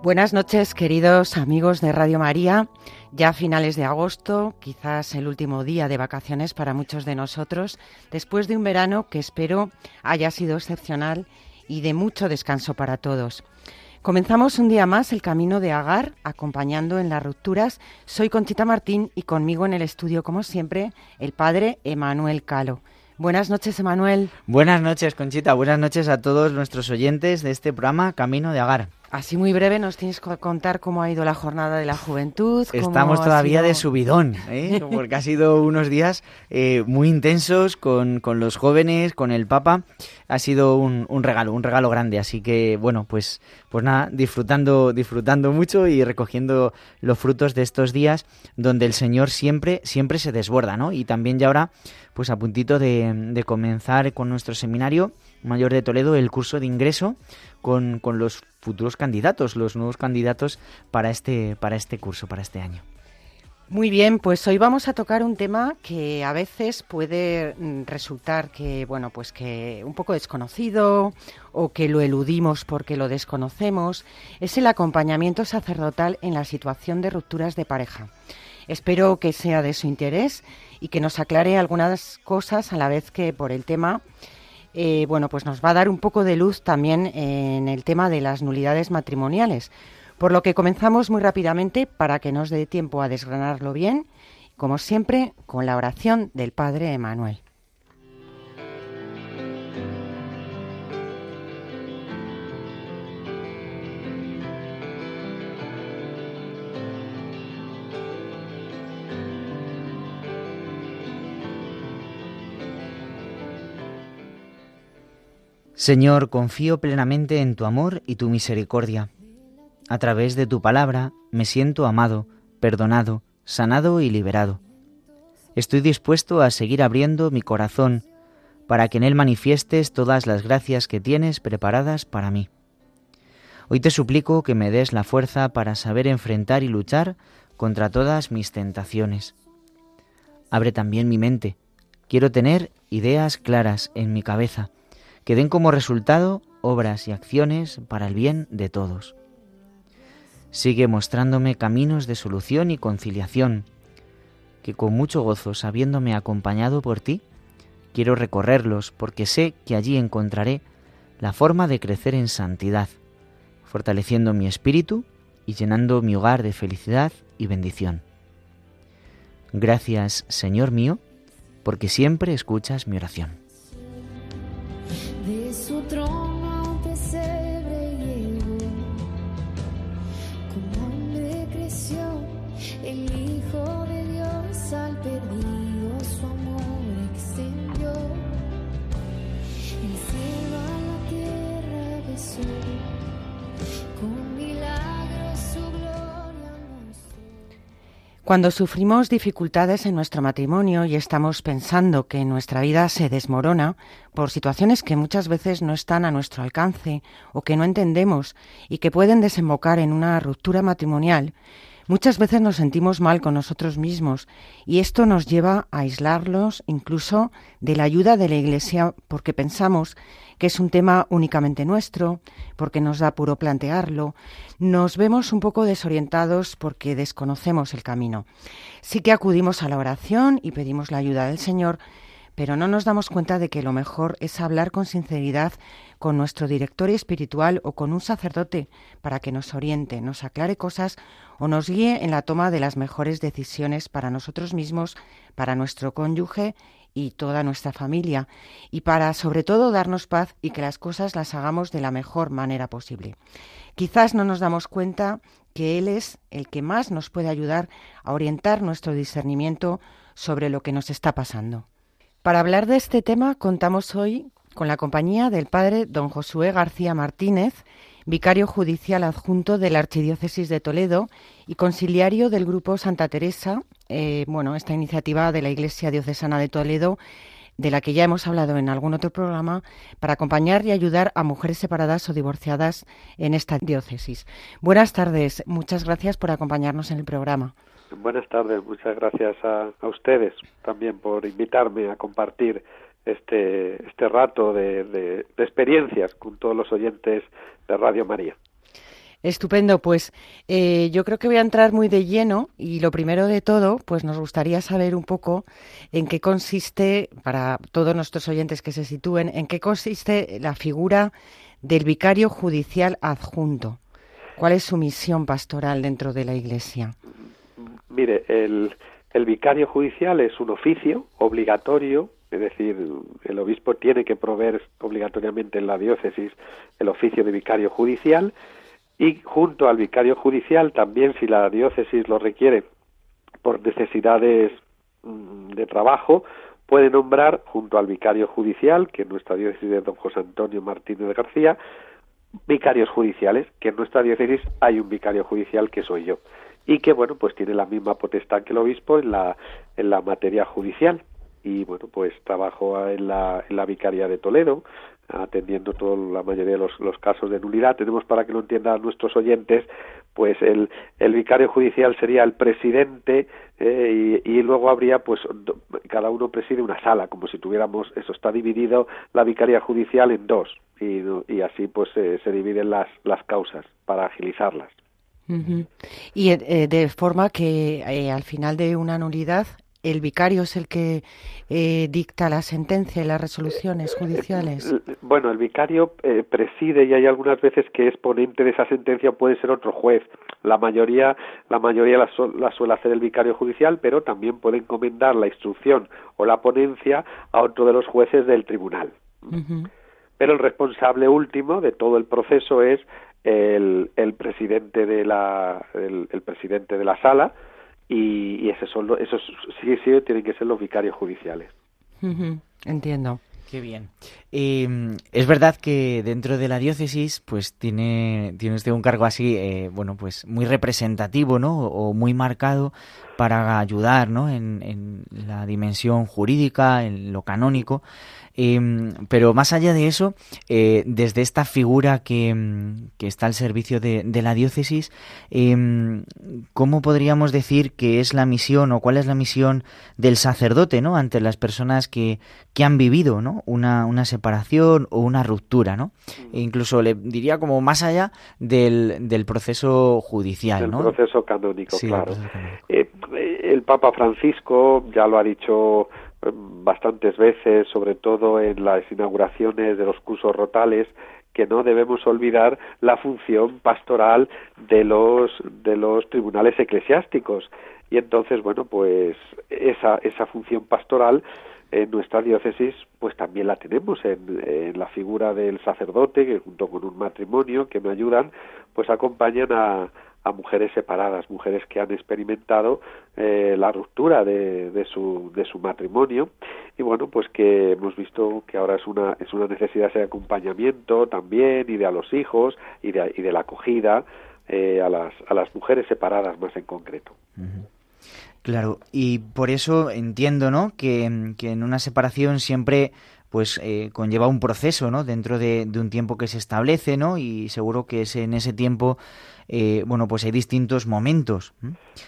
Buenas noches, queridos amigos de Radio María. Ya a finales de agosto, quizás el último día de vacaciones para muchos de nosotros, después de un verano que espero haya sido excepcional y de mucho descanso para todos. Comenzamos un día más el camino de Agar, acompañando en las rupturas. Soy Conchita Martín y conmigo en el estudio, como siempre, el padre Emanuel Calo. Buenas noches, Emanuel. Buenas noches, Conchita. Buenas noches a todos nuestros oyentes de este programa Camino de Agar. Así muy breve nos tienes que contar cómo ha ido la jornada de la juventud. Estamos todavía sido- de subidón, ¿eh? porque ha sido unos días eh, muy intensos con, con los jóvenes, con el Papa. Ha sido un, un regalo, un regalo grande. Así que, bueno, pues, pues nada, disfrutando, disfrutando mucho y recogiendo los frutos de estos días donde el Señor siempre, siempre se desborda, ¿no? Y también ya ahora, pues a puntito de, de comenzar con nuestro seminario mayor de Toledo el curso de ingreso con, con los futuros candidatos, los nuevos candidatos para este, para este curso, para este año. Muy bien, pues hoy vamos a tocar un tema que a veces puede mm, resultar que, bueno, pues que un poco desconocido o que lo eludimos porque lo desconocemos. Es el acompañamiento sacerdotal en la situación de rupturas de pareja. Espero que sea de su interés y que nos aclare algunas cosas a la vez que por el tema, eh, bueno, pues nos va a dar un poco de luz también en el tema de las nulidades matrimoniales. Por lo que comenzamos muy rápidamente para que nos dé tiempo a desgranarlo bien, como siempre, con la oración del Padre Emanuel. Señor, confío plenamente en tu amor y tu misericordia. A través de tu palabra me siento amado, perdonado, sanado y liberado. Estoy dispuesto a seguir abriendo mi corazón para que en él manifiestes todas las gracias que tienes preparadas para mí. Hoy te suplico que me des la fuerza para saber enfrentar y luchar contra todas mis tentaciones. Abre también mi mente. Quiero tener ideas claras en mi cabeza que den como resultado obras y acciones para el bien de todos. Sigue mostrándome caminos de solución y conciliación, que con mucho gozo, sabiéndome acompañado por ti, quiero recorrerlos porque sé que allí encontraré la forma de crecer en santidad, fortaleciendo mi espíritu y llenando mi hogar de felicidad y bendición. Gracias, Señor mío, porque siempre escuchas mi oración. De su trono un pesebre llegó, como hombre creció el Hijo de Dios al perdido su amor extendió. El cielo a la tierra besó, Cuando sufrimos dificultades en nuestro matrimonio y estamos pensando que nuestra vida se desmorona por situaciones que muchas veces no están a nuestro alcance o que no entendemos y que pueden desembocar en una ruptura matrimonial, muchas veces nos sentimos mal con nosotros mismos y esto nos lleva a aislarlos incluso de la ayuda de la Iglesia porque pensamos que es un tema únicamente nuestro, porque nos da puro plantearlo, nos vemos un poco desorientados porque desconocemos el camino. Sí que acudimos a la oración y pedimos la ayuda del Señor, pero no nos damos cuenta de que lo mejor es hablar con sinceridad con nuestro director espiritual o con un sacerdote para que nos oriente, nos aclare cosas o nos guíe en la toma de las mejores decisiones para nosotros mismos, para nuestro cónyuge y toda nuestra familia, y para sobre todo darnos paz y que las cosas las hagamos de la mejor manera posible. Quizás no nos damos cuenta que Él es el que más nos puede ayudar a orientar nuestro discernimiento sobre lo que nos está pasando. Para hablar de este tema contamos hoy con la compañía del padre don Josué García Martínez, vicario judicial adjunto de la Archidiócesis de Toledo y conciliario del Grupo Santa Teresa, eh, bueno, esta iniciativa de la Iglesia Diocesana de Toledo, de la que ya hemos hablado en algún otro programa, para acompañar y ayudar a mujeres separadas o divorciadas en esta diócesis. Buenas tardes, muchas gracias por acompañarnos en el programa. Buenas tardes, muchas gracias a, ustedes también por invitarme a compartir este, este rato de, de, de experiencias con todos los oyentes de Radio María. Estupendo, pues eh, yo creo que voy a entrar muy de lleno y lo primero de todo, pues nos gustaría saber un poco en qué consiste, para todos nuestros oyentes que se sitúen, en qué consiste la figura del vicario judicial adjunto. ¿Cuál es su misión pastoral dentro de la Iglesia? Mire, el, vicario judicial es un oficio obligatorio es decir, el obispo tiene que proveer obligatoriamente en la diócesis el oficio de vicario judicial y junto al vicario judicial también si la diócesis lo requiere por necesidades mm, de trabajo puede nombrar junto al vicario judicial que en nuestra diócesis de don José Antonio Martínez García vicarios judiciales que en nuestra diócesis hay un vicario judicial que soy yo y que bueno pues tiene la misma potestad que el obispo en la en la materia judicial. Y bueno pues trabajo en la, en la vicaría de Toledo atendiendo toda la mayoría de los, los, casos de nulidad. Tenemos para que lo entiendan nuestros oyentes pues el, el vicario judicial sería el presidente eh, y, y, luego habría pues cada uno preside una sala como si tuviéramos eso está dividido la vicaría judicial en dos. Y, y así pues eh, se dividen las, las causas para agilizarlas uh -huh. y eh, de forma que eh, al final de una nulidad el vicario es el que eh, dicta la sentencia y las resoluciones judiciales. Bueno, el vicario eh, preside y hay algunas veces que es ponente de esa sentencia puede ser otro juez. La mayoría, la mayoría la, su la suele hacer el vicario judicial, pero también puede encomendar la instrucción o la ponencia a otro de los jueces del tribunal. Uh -huh. Pero el responsable último de todo el proceso es el, el presidente de la el, el presidente de la sala y, y esos son los, esos sí sí tienen que ser los vicarios judiciales. Uh -huh. Entiendo. Qué bien. Eh, es verdad que dentro de la diócesis, pues tiene, usted un cargo así, eh, bueno, pues muy representativo, ¿no? O, muy marcado para ayudar, ¿no? En, la dimensión jurídica, en lo canónico. Eh, pero más allá de eso, eh, desde esta figura que, está al servicio de, la diócesis, eh, ¿cómo podríamos decir que es la misión o cuál es la misión del sacerdote ¿no? ante las personas que, que han vivido ¿no? una, una o una ruptura? ¿no? E incluso le diría como más allá del, del proceso judicial. ¿no? proceso canónico, sí, claro. El, proceso canónico. Eh, el Papa Francisco ya lo ha dicho bastantes veces, sobre todo en las inauguraciones de los cursos rotales, que no debemos olvidar la función pastoral de los de los tribunales eclesiásticos y entonces bueno pues esa esa función pastoral en nuestra diócesis pues también la tenemos en, la figura del sacerdote que junto con un matrimonio que me ayudan pues acompañan a, a mujeres separadas, mujeres que han experimentado eh, la ruptura de, de, su, de su matrimonio y bueno, pues que hemos visto que ahora es una, es una necesidad de acompañamiento también y de a los hijos y de, y de la acogida eh, a, las, a las mujeres separadas más en concreto. Claro, y por eso entiendo, ¿no? Que, que en una separación siempre pues eh, conlleva un proceso, ¿no? Dentro de, de, un tiempo que se establece, ¿no? Y seguro que es en ese tiempo, eh, bueno, pues hay distintos momentos.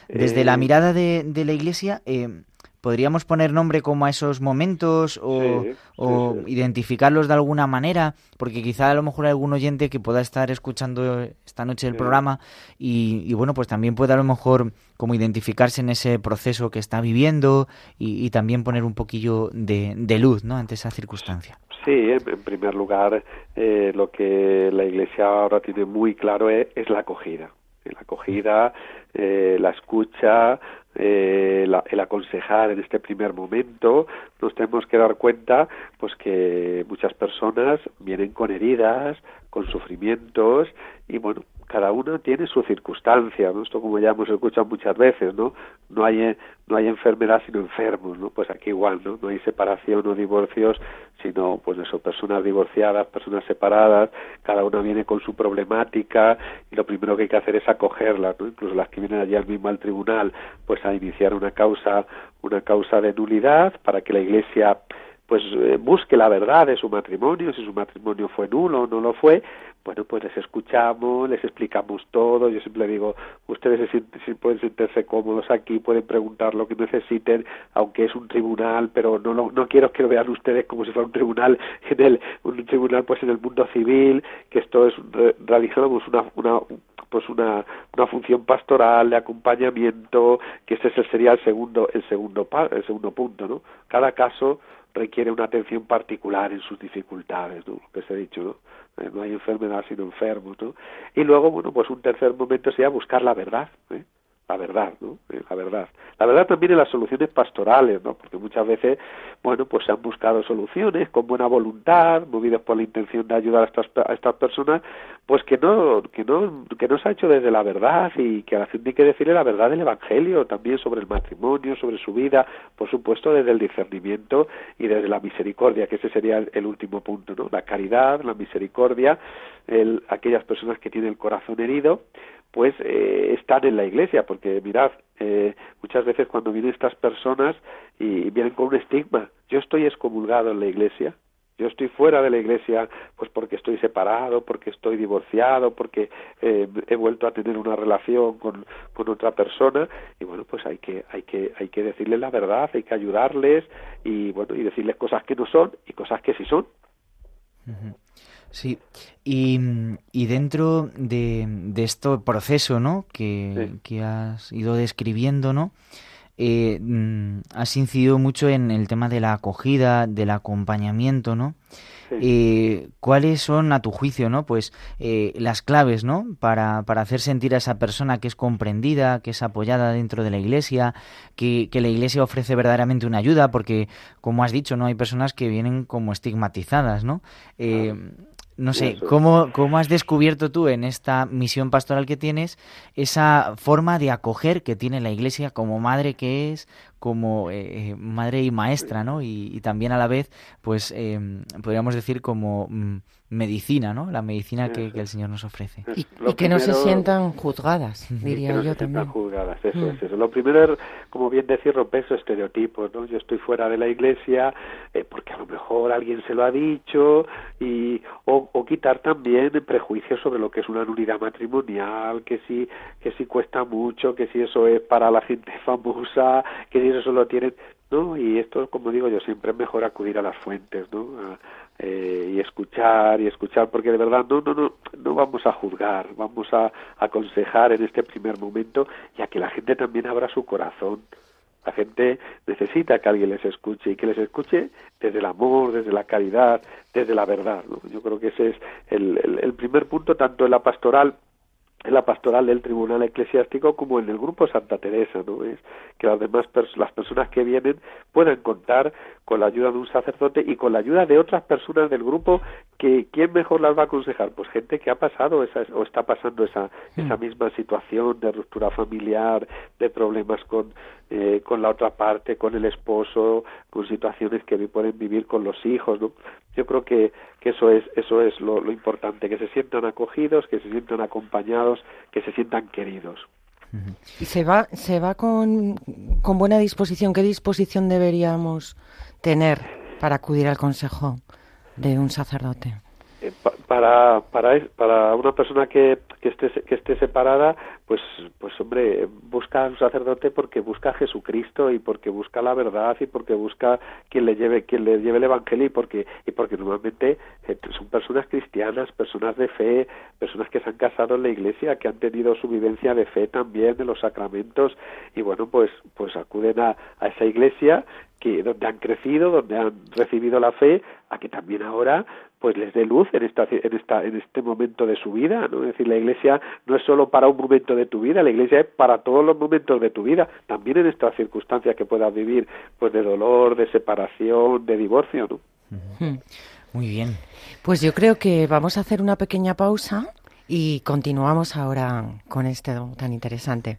Desde eh... la mirada de, de la Iglesia, eh, ¿podríamos poner nombre como a esos momentos o, sí, o sí, sí. identificarlos de alguna manera? Porque quizá a lo mejor hay algún oyente que pueda estar escuchando esta noche el programa y, y, bueno, pues también puede a lo mejor como identificarse en ese proceso que está viviendo y, y también poner un poquillo de, de, luz, ¿no? Ante esa circunstancia. Sí, en, en primer lugar, eh, lo que la Iglesia ahora tiene muy claro es, es la acogida. La acogida, eh, la escucha, eh, la, el aconsejar en este primer momento, nos tenemos que dar cuenta pues que muchas personas vienen con heridas, con sufrimientos y bueno, cada uno tiene su circunstancia, ¿no? Esto como ya hemos escuchado muchas veces, ¿no? No hay no hay enfermedad sino enfermos, ¿no? Pues aquí igual, ¿no? No hay separación o divorcios, sino pues eso, personas divorciadas, personas separadas, cada una viene con su problemática y lo primero que hay que hacer es acogerla, ¿no? Incluso las que vienen allí al mismo al tribunal, pues a iniciar una causa una causa de nulidad para que la Iglesia pues eh, busque la verdad de su matrimonio, si su matrimonio fue nulo o no lo fue, bueno, pues les escuchamos, les explicamos todo, yo siempre digo, ustedes se, pueden sentirse cómodos aquí, pueden preguntar lo que necesiten, aunque es un tribunal, pero no no quiero que lo vean ustedes como si fuera un tribunal en el un tribunal pues en el mundo civil, que esto es realizamos una una pues una, una función pastoral de acompañamiento, que ese sería el segundo el segundo el segundo punto, ¿no? Cada caso requiere una atención particular en sus dificultades, ¿no? Que se ha dicho, ¿no? Eh, no hay enfermedad sino enfermos, ¿no? Y luego, bueno, pues un tercer momento sería buscar la verdad, ¿eh? La verdad, ¿no? Eh, la verdad. La verdad también en las soluciones pastorales, ¿no? Porque muchas veces, bueno, pues se han buscado soluciones con buena voluntad, movidas por la intención de ayudar a estas, a estas personas, pues que no, que no, que no se ha hecho desde la verdad y que a la gente hay que decirle la verdad del Evangelio también sobre el matrimonio, sobre su vida, por supuesto desde el discernimiento y desde la misericordia, que ese sería el, último punto, ¿no? La caridad, la misericordia, el, aquellas personas que tienen el corazón herido, pues eh, en la iglesia, porque mirad, eh, muchas veces cuando vienen estas personas y vienen con un estigma, yo estoy excomulgado en la iglesia, yo estoy fuera de la iglesia pues porque estoy separado, porque estoy divorciado, porque eh, he vuelto a tener una relación con, con otra persona y bueno pues hay que hay que hay que decirles la verdad, hay que ayudarles y bueno y decirles cosas que no son y cosas que sí son. Sí, y, y dentro de, de este proceso ¿no? que, que has ido describiendo, ¿no? Eh, mm, has incidido mucho en el tema de la acogida, del acompañamiento, ¿no? Eh, ¿Cuáles son, a tu juicio, no? Pues eh, las claves, ¿no? Para, para, hacer sentir a esa persona que es comprendida, que es apoyada dentro de la iglesia, que, que, la iglesia ofrece verdaderamente una ayuda, porque, como has dicho, ¿no? Hay personas que vienen como estigmatizadas, ¿no? No sé, ¿cómo, ¿cómo has descubierto tú en esta misión pastoral que tienes esa forma de acoger que tiene la Iglesia como madre que es, como eh, madre y maestra, ¿no? Y, también a la vez, pues, eh, podríamos decir como mm, medicina, ¿no? La medicina que, el Señor nos ofrece. Y, que no se sientan juzgadas, diría que yo se también. juzgadas, eso mm. es eso. Lo primero es, como bien decir, romper esos estereotipos, ¿no? Yo estoy fuera de la iglesia eh, porque a lo mejor alguien se lo ha dicho y o, o, quitar también prejuicios sobre lo que es una nulidad matrimonial, que si que si cuesta mucho, que si eso es para la gente famosa, que si eso solo tienen ¿no? Y esto, como digo yo, siempre es mejor acudir a las fuentes, ¿no? Eh, y escuchar y escuchar porque de verdad no no no no vamos a juzgar vamos a, aconsejar en este primer momento y a que la gente también abra su corazón la gente necesita que alguien les escuche y que les escuche desde el amor, desde la caridad, desde la verdad. ¿no? Yo creo que ese es el, el primer punto, tanto en la pastoral en la pastoral del tribunal eclesiástico como en el grupo Santa Teresa, ¿no? Es que las demás las personas que vienen puedan contar con la ayuda de un sacerdote y con la ayuda de otras personas del grupo que quién mejor las va a aconsejar, pues gente que ha pasado esa o está pasando esa esa mm. misma situación de ruptura familiar, de problemas con eh, con la otra parte, con el esposo, con situaciones que pueden vivir con los hijos, ¿no? Yo creo que, que eso es eso es lo, lo importante, que se sientan acogidos, que se sientan acompañados, que se sientan queridos. Y se va, se va con, con buena disposición. ¿Qué disposición deberíamos tener para acudir al consejo de un sacerdote? Eh, para, para, para una persona que, que, esté, que esté separada, pues, pues hombre, busca a un sacerdote porque busca a Jesucristo y porque busca la verdad y porque busca quien le lleve, quien le lleve el Evangelio y porque, y porque normalmente eh, son personas cristianas, personas de fe, personas que se han casado en la iglesia, que han tenido su vivencia de fe también de los sacramentos y bueno, pues, pues acuden a, a esa iglesia que donde han crecido, donde han recibido la fe, a que también ahora pues les dé luz en esta en esta en este momento de su vida, ¿no? Es decir, la iglesia no es solo para un momento de tu vida, la iglesia es para todos los momentos de tu vida, también en estas circunstancias que puedas vivir, pues de dolor, de separación, de divorcio, ¿no? Hmm. Muy bien. Pues yo creo que vamos a hacer una pequeña pausa Y continuamos ahora con esto tan interesante.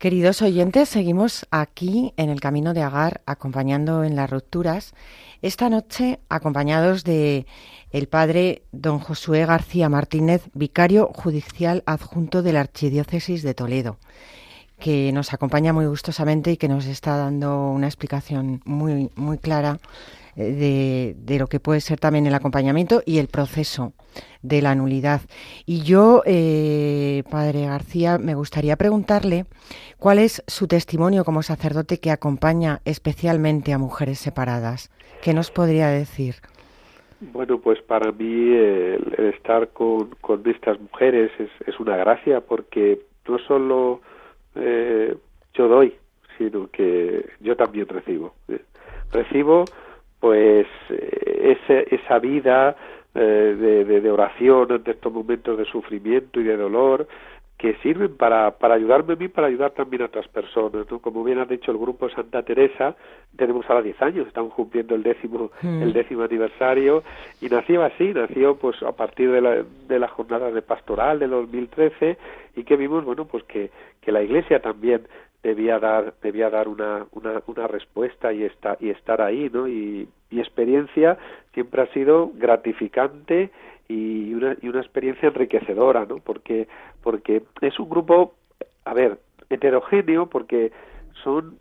Queridos oyentes, seguimos aquí en el Camino de Agar, acompañando en las rupturas. Esta noche, acompañados de el padre don Josué García Martínez, vicario judicial adjunto de la Archidiócesis de Toledo, que nos acompaña muy gustosamente y que nos está dando una explicación muy, muy clara de, de lo que puede ser también el acompañamiento y el proceso de la nulidad. Y yo, eh, padre García, me gustaría preguntarle cuál es su testimonio como sacerdote que acompaña especialmente a mujeres separadas. ¿Qué nos podría decir? Bueno, pues para mí el, estar con, con estas mujeres es, es una gracia porque no solo eh, yo doy, sino que yo también recibo. ¿eh? Recibo pues eh, ese, esa vida eh, de, de, de oración ante estos momentos de sufrimiento y de dolor que sirven para, para ayudarme a mí, para ayudar también a otras personas, ¿no? Como bien has dicho, el grupo Santa Teresa, tenemos ahora 10 años, estamos cumpliendo el décimo, Mm. el décimo aniversario, y nació así, nació pues a partir de la, de la jornada de pastoral de 2013, y que vimos, bueno, pues que, que la Iglesia también debía dar, debía dar una, una, una respuesta y, esta, y estar ahí, ¿no? Y mi experiencia siempre ha sido gratificante y una, y una experiencia enriquecedora, ¿no? Porque, porque es un grupo, a ver, heterogéneo, porque son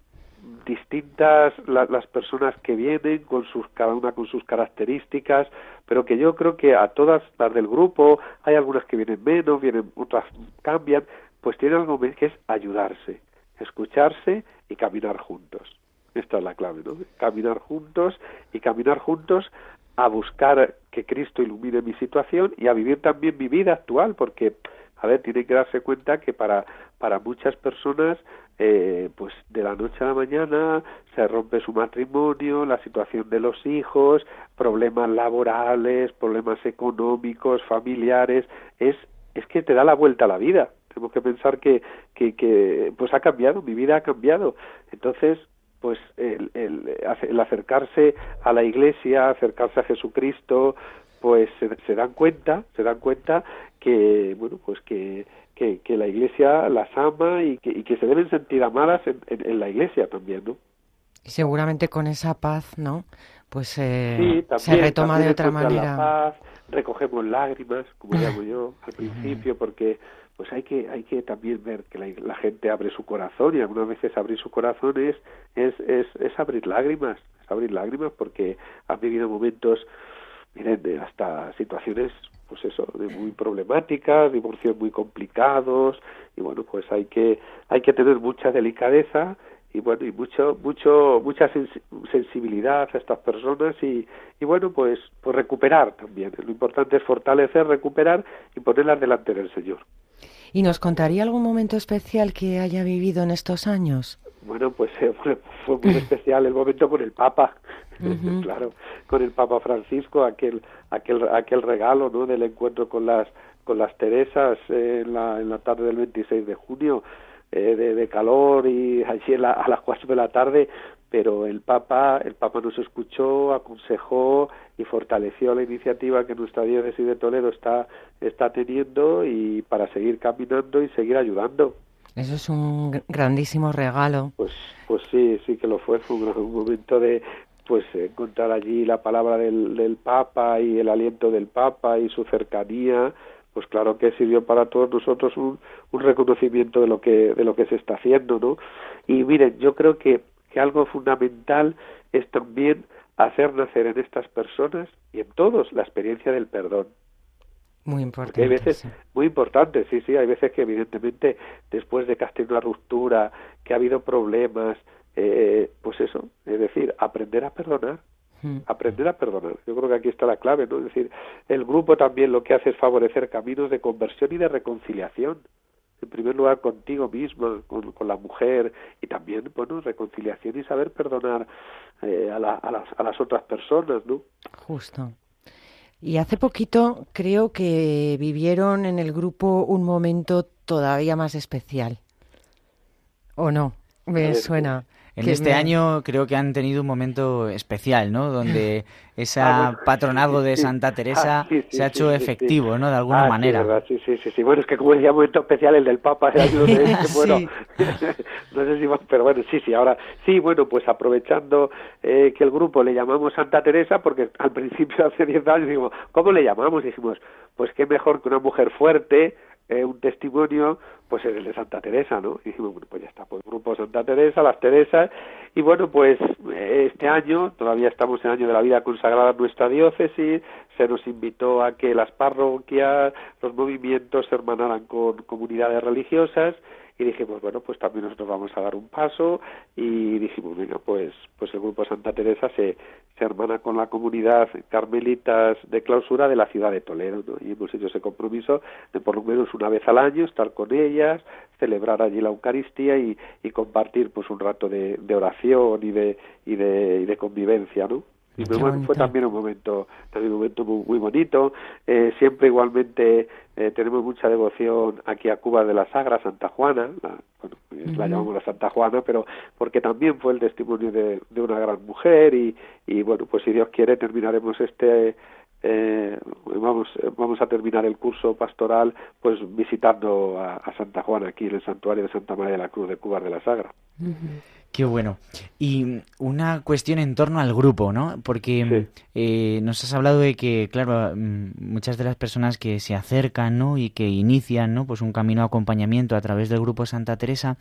distintas la- las personas que vienen con sus cada una con sus características pero que yo creo que a todas las del grupo hay algunas que vienen menos vienen otras cambian pues tienen algo que es ayudarse escucharse y caminar juntos esta es la clave no caminar juntos y caminar juntos a buscar que Cristo ilumine mi situación y a vivir también mi vida actual porque a ver tienen que darse cuenta que para para muchas personas eh, pues de la noche a la mañana se rompe su matrimonio, la situación de los hijos, problemas laborales, problemas económicos, familiares, es, es que te da la vuelta a la vida. Tenemos que pensar que, que, que pues ha cambiado, mi vida ha cambiado. Entonces, pues el, el, el acercarse a la iglesia, acercarse a Jesucristo, pues se, se dan cuenta, se dan cuenta que, bueno, pues que, que, que la Iglesia las ama y que, y que se deben sentir amadas en, en, en la Iglesia también, ¿no? Y seguramente con esa paz, ¿no? Pues eh, Sí, también, se retoma también de otra manera. La paz, recogemos lágrimas, como llamo yo al principio, porque pues hay que hay que también ver que la, gente abre su corazón y algunas veces abrir su corazón es es, es, es abrir lágrimas, es abrir lágrimas porque han vivido momentos miren, hasta situaciones pues eso, de muy problemáticas, divorcios muy complicados y bueno, pues hay que hay que tener mucha delicadeza y bueno y mucho mucho mucha sens- sensibilidad a estas personas y, y bueno pues pues recuperar también. Lo importante es fortalecer recuperar y ponerlas delante del señor ¿Y nos contaría algún momento especial que haya vivido en estos años? bueno pues eh, fue, muy especial el momento con el Papa. Claro con el Papa Francisco aquel aquel aquel regalo no del encuentro con las con las Teresas eh, en la en la tarde del 26 de junio eh, de, de calor y allí en la- a las cuatro de la tarde pero el Papa el Papa nos escuchó aconsejó y fortaleció la iniciativa que nuestra diócesis de Toledo está está teniendo y para seguir caminando y seguir ayudando Eso es un gr- grandísimo regalo. pues, pues sí, sí que lo fue. Fue un momento de pues encontrar allí la palabra del, del Papa y el aliento del Papa y su cercanía. Pues claro que sirvió para todos nosotros un, un reconocimiento de lo que de lo que se está haciendo, ¿no? Y miren, yo creo que, que algo fundamental es también hacer nacer en estas personas y en todos la experiencia del perdón. Muy Porque hay importante. veces sí. muy importante, sí, sí, hay veces que evidentemente después de que has tenido una ruptura, que ha habido problemas, eh, pues eso, es decir, aprender a perdonar, Mm. aprender a perdonar. Yo creo que aquí está la clave, ¿no? Es decir, el grupo también lo que hace es favorecer caminos de conversión y de reconciliación. En primer lugar, contigo misma, con, con la mujer, y también, bueno, reconciliación y saber perdonar eh, a, la- a las, a las otras personas, ¿no? Justo. Y hace poquito creo que vivieron en el grupo un momento todavía más especial. ¿O no? Me ver, suena. En este año creo que han tenido un momento especial, ¿no? Donde ese Ah, bueno, patronazgo de sí. Santa Teresa Ah, sí, se ha hecho efectivo. ¿no? De alguna Ah, manera. verdad, Sí, sí, sí. Bueno, es que como decía, momento especial el del Papa, de año de este, bueno, Sí. no sé si más, pero bueno, sí, sí, ahora, sí, bueno, pues aprovechando eh, que el grupo le llamamos Santa Teresa, porque al principio, hace 10 años, dijimos, ¿cómo le llamamos? dijimos, pues qué mejor que una mujer fuerte, eh, un testimonio, pues es el de Santa Teresa, ¿no? Y dijimos, bueno, pues ya está, pues grupo Santa Teresa, las Teresas, y bueno, pues eh, este año, todavía estamos en el año de la vida consagrada en nuestra diócesis, se nos invitó a que las parroquias, los movimientos se hermanaran con comunidades religiosas, y dijimos, bueno, pues también nosotros vamos a dar un paso, y dijimos, venga, pues, pues el grupo Santa Teresa se, se hermana con la comunidad carmelitas de clausura de la ciudad de Toledo, ¿no? Y hemos hecho ese compromiso de por lo menos una vez al año estar con ellas, celebrar allí la Eucaristía y, y compartir pues un rato de, de oración y de, y de, y de convivencia, ¿no? Y Qué bueno, bonito. fue también un momento, también un momento muy, muy bonito. Eh, siempre igualmente eh, tenemos mucha devoción aquí a Cuba de la Sagra, Santa Juana, la, bueno, eh, la llamamos la Santa Juana, pero porque también fue el testimonio de, de una gran mujer y, y bueno, pues si Dios quiere terminaremos este eh, vamos vamos a terminar el curso pastoral pues visitando a, a Santa Juana aquí en el santuario de Santa María de la Cruz de Cuba de la Sagra. Qué bueno. Y una cuestión en torno al grupo, ¿no? Porque Sí. eh, nos has hablado de que, claro, mm, muchas de las personas que se acercan, ¿no? Y que inician, ¿no? Pues un camino de acompañamiento a través del grupo Santa Teresa,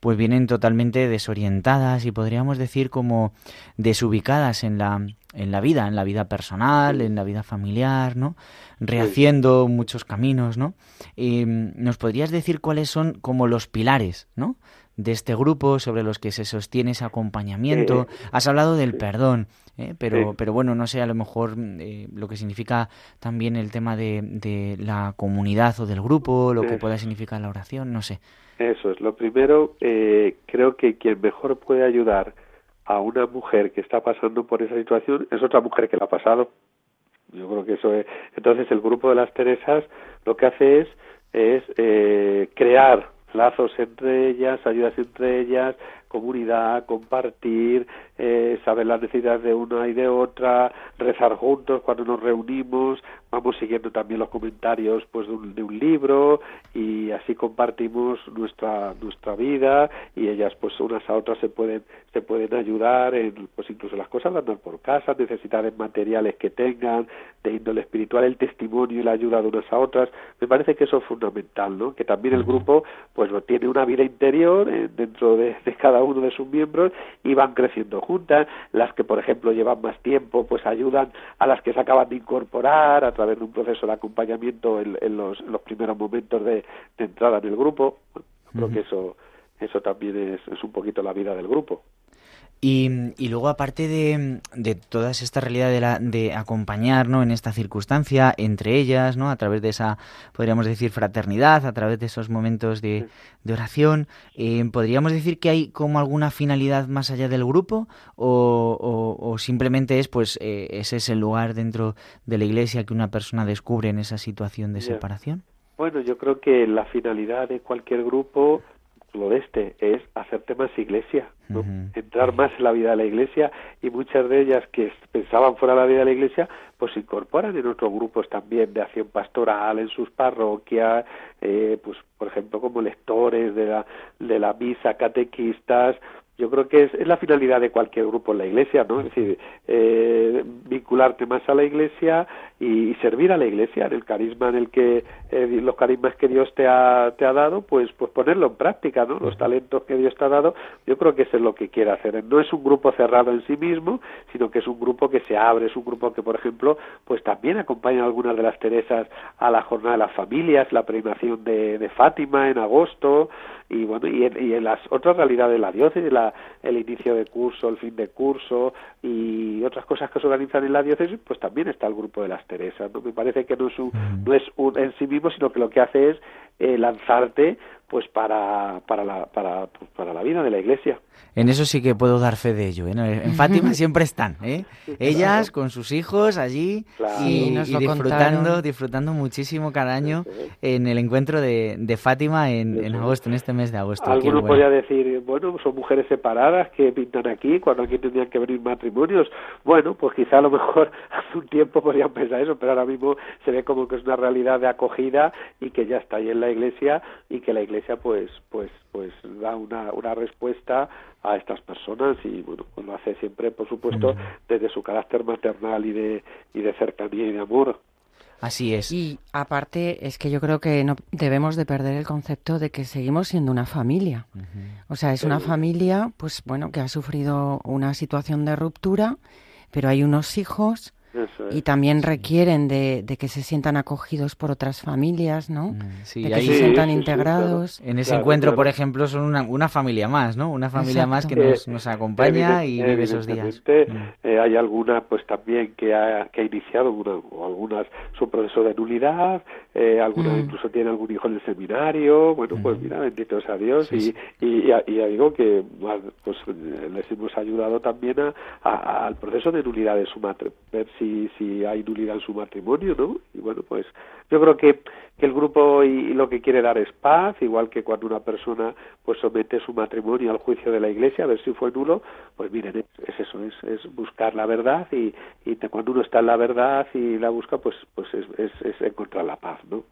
pues vienen totalmente desorientadas y podríamos decir como desubicadas en la en la vida, en la vida personal, en la vida familiar, ¿no? Rehaciendo muchos caminos, ¿no? Eh, ¿Nos podrías decir cuáles son como los pilares, ¿no? de este grupo sobre los que se sostiene ese acompañamiento. Eh, Has hablado del perdón, ¿eh? pero, pero bueno, no sé, a lo mejor eh, lo que significa también el tema de, de la comunidad o del grupo, lo que pueda significar la oración, no sé. Eso es. Lo primero, eh, creo que quien mejor puede ayudar a una mujer que está pasando por esa situación es otra mujer que la ha pasado. Yo creo que eso es. Entonces, el grupo de las Teresas lo que hace es, es eh, crear lazos entre ellas, ayudas entre ellas, comunidad, compartir, eh, saber las necesidades de una y de otra, rezar juntos cuando nos reunimos, vamos siguiendo también los comentarios pues de un, de un libro y así compartimos nuestra nuestra vida y ellas pues unas a otras se pueden se pueden ayudar en, pues incluso las cosas de andar por casa, necesidades materiales que tengan, de índole espiritual, el testimonio y la ayuda de unas a otras. Me parece que eso es fundamental, ¿no? Que también el grupo, pues tiene una vida interior eh, dentro de, de cada uno de sus miembros y van creciendo juntas. Las que, por ejemplo, llevan más tiempo, pues ayudan a las que se acaban de incorporar a través de un proceso de acompañamiento en, en los, en los primeros momentos de, de entrada en el grupo. Creo que eso eso también es, es un poquito la vida del grupo. Y, y luego, aparte de, de todas estas realidades de, la, de acompañar ¿no? en esta circunstancia, entre ellas, ¿no? a través de esa, podríamos decir, fraternidad, a través de esos momentos de, de oración, eh, ¿podríamos decir que hay como alguna finalidad más allá del grupo? ¿O, o, o simplemente es, pues, eh, ese es el lugar dentro de la iglesia que una persona descubre en esa situación de separación? Bueno, yo creo que la finalidad de cualquier grupo, lo de este, es hacerte más iglesia, entrar más en la vida de la iglesia y muchas de ellas que pensaban fuera de la vida de la iglesia, pues se incorporan en otros grupos también de acción pastoral en sus parroquias, eh, pues por ejemplo como lectores de la, de la misa, catequistas, yo creo que es, es la finalidad de cualquier grupo en la iglesia, ¿no? Es decir, eh, vincularte más a la iglesia y, y servir a la iglesia en el carisma en el que eh, los carismas que Dios te ha, te ha dado, pues pues ponerlo en práctica, ¿no? Los talentos que Dios te ha dado, yo creo que eso es lo que quiere hacer. No es un grupo cerrado en sí mismo, sino que es un grupo que se abre, es un grupo que, por ejemplo, pues también acompaña a algunas de las Teresas a la jornada de las familias, la peregrinación de, de Fátima en agosto, y bueno y en, y en las otras realidades de la diócesis la, el inicio de curso el fin de curso y otras cosas que se organizan en la diócesis pues también está el grupo de las Teresas no me parece que no es un, no es un en sí mismo sino que lo que hace es eh, lanzarte pues para para la para, pues, para la vida de la iglesia En eso sí que puedo dar fe de ello. ¿eh? En Fátima siempre están, ¿eh? Ellas con sus hijos allí Claro. y, Sí, nos y lo disfrutando, contaron. disfrutando muchísimo cada año Eso es. en el encuentro de, de Fátima en, en agosto, en este mes de agosto. Algunos podría decir, bueno, son mujeres separadas que pintan aquí cuando aquí tendrían que venir matrimonios. Bueno, pues quizá a lo mejor hace un tiempo podrían pensar eso, pero ahora mismo se ve como que es una realidad de acogida y que ya está ahí en la iglesia y que la iglesia pues pues pues da una, una respuesta a estas personas y bueno, pues lo hace siempre, por supuesto, desde su carácter maternal y de y de cercanía y de amor. Así es. Y aparte es que yo creo que no debemos de perder el concepto de que seguimos siendo una familia. O sea, es una familia, pues bueno, que ha sufrido una situación de ruptura, pero hay unos hijos Eso es. y también requieren de, de que se sientan acogidos por otras familias, ¿no? Mm, sí, de que ahí- se sientan sí, sí, integrados. En ese Claro, encuentro, claro. por ejemplo, son una, una familia más, ¿no? Una familia más que nos, nos acompaña y vive esos días. Mm. eh, hay alguna pues también que ha, que ha iniciado una, o algunas su proceso de nulidad, eh, algunas Mm. incluso tienen algún hijo en el seminario, bueno pues mira, bendito sea Dios Sí, y, sí. y, ya- y ya digo que pues les hemos ayudado también a, a- al proceso de nulidad de su matrimonio, si, si hay nulidad en su matrimonio, ¿no? Y bueno pues yo creo que, que el grupo y, lo que quiere dar es paz, igual que cuando una persona pues somete su matrimonio al juicio de la iglesia a ver si fue nulo, pues miren, es, es eso, es, es buscar la verdad y, y cuando uno está en la verdad y la busca, pues pues es, es, es encontrar la paz, ¿no?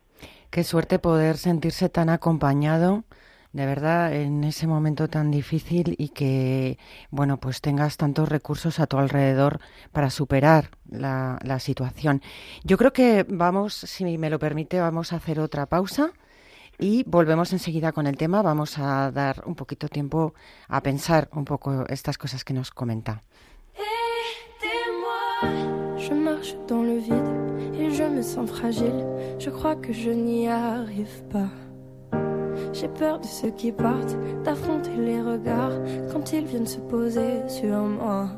Qué suerte poder sentirse tan acompañado, de verdad, en ese momento tan difícil y que, bueno, pues tengas tantos recursos a tu alrededor para superar la, situación. Yo creo que vamos, si me lo permite, vamos a hacer otra pausa y volvemos enseguida con el tema. Vamos a dar un poquito tiempo a pensar un poco estas cosas que nos comenta. Je marche dans le vide je me sens. Je crois que je n'y arrive pas. J'ai peur de ceux qui partent, d'affronter les regards quand ils viennent se poser sur moi.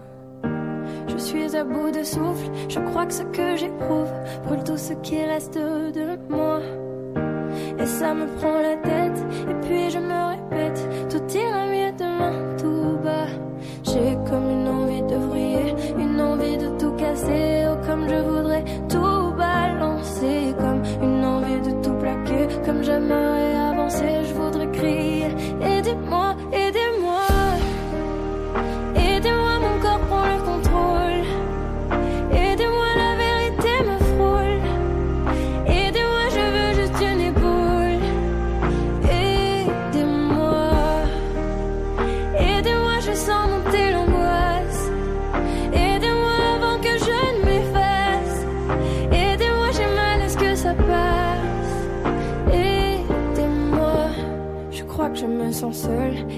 Je suis à bout de souffle, je crois que ce que j'éprouve brûle tout ce qui reste de moi. Et ça me prend la tête, et puis je me répète, tout ira mieux demain, tout bas. J'ai comme une envie de vriller, une envie de tout casser, oh comme je voudrais tout balancer, comme une envie de tout plaquer, comme j'aimerais avancer, je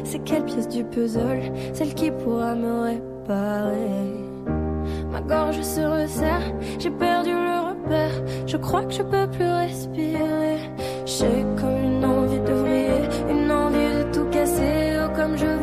c'est quelle pièce du puzzle, celle qui pourra me réparer. Ma gorge se resserre, j'ai perdu le repère, je crois que je peux plus respirer. J'ai comme une envie de vriller, une envie de tout casser, oh comme je voudrais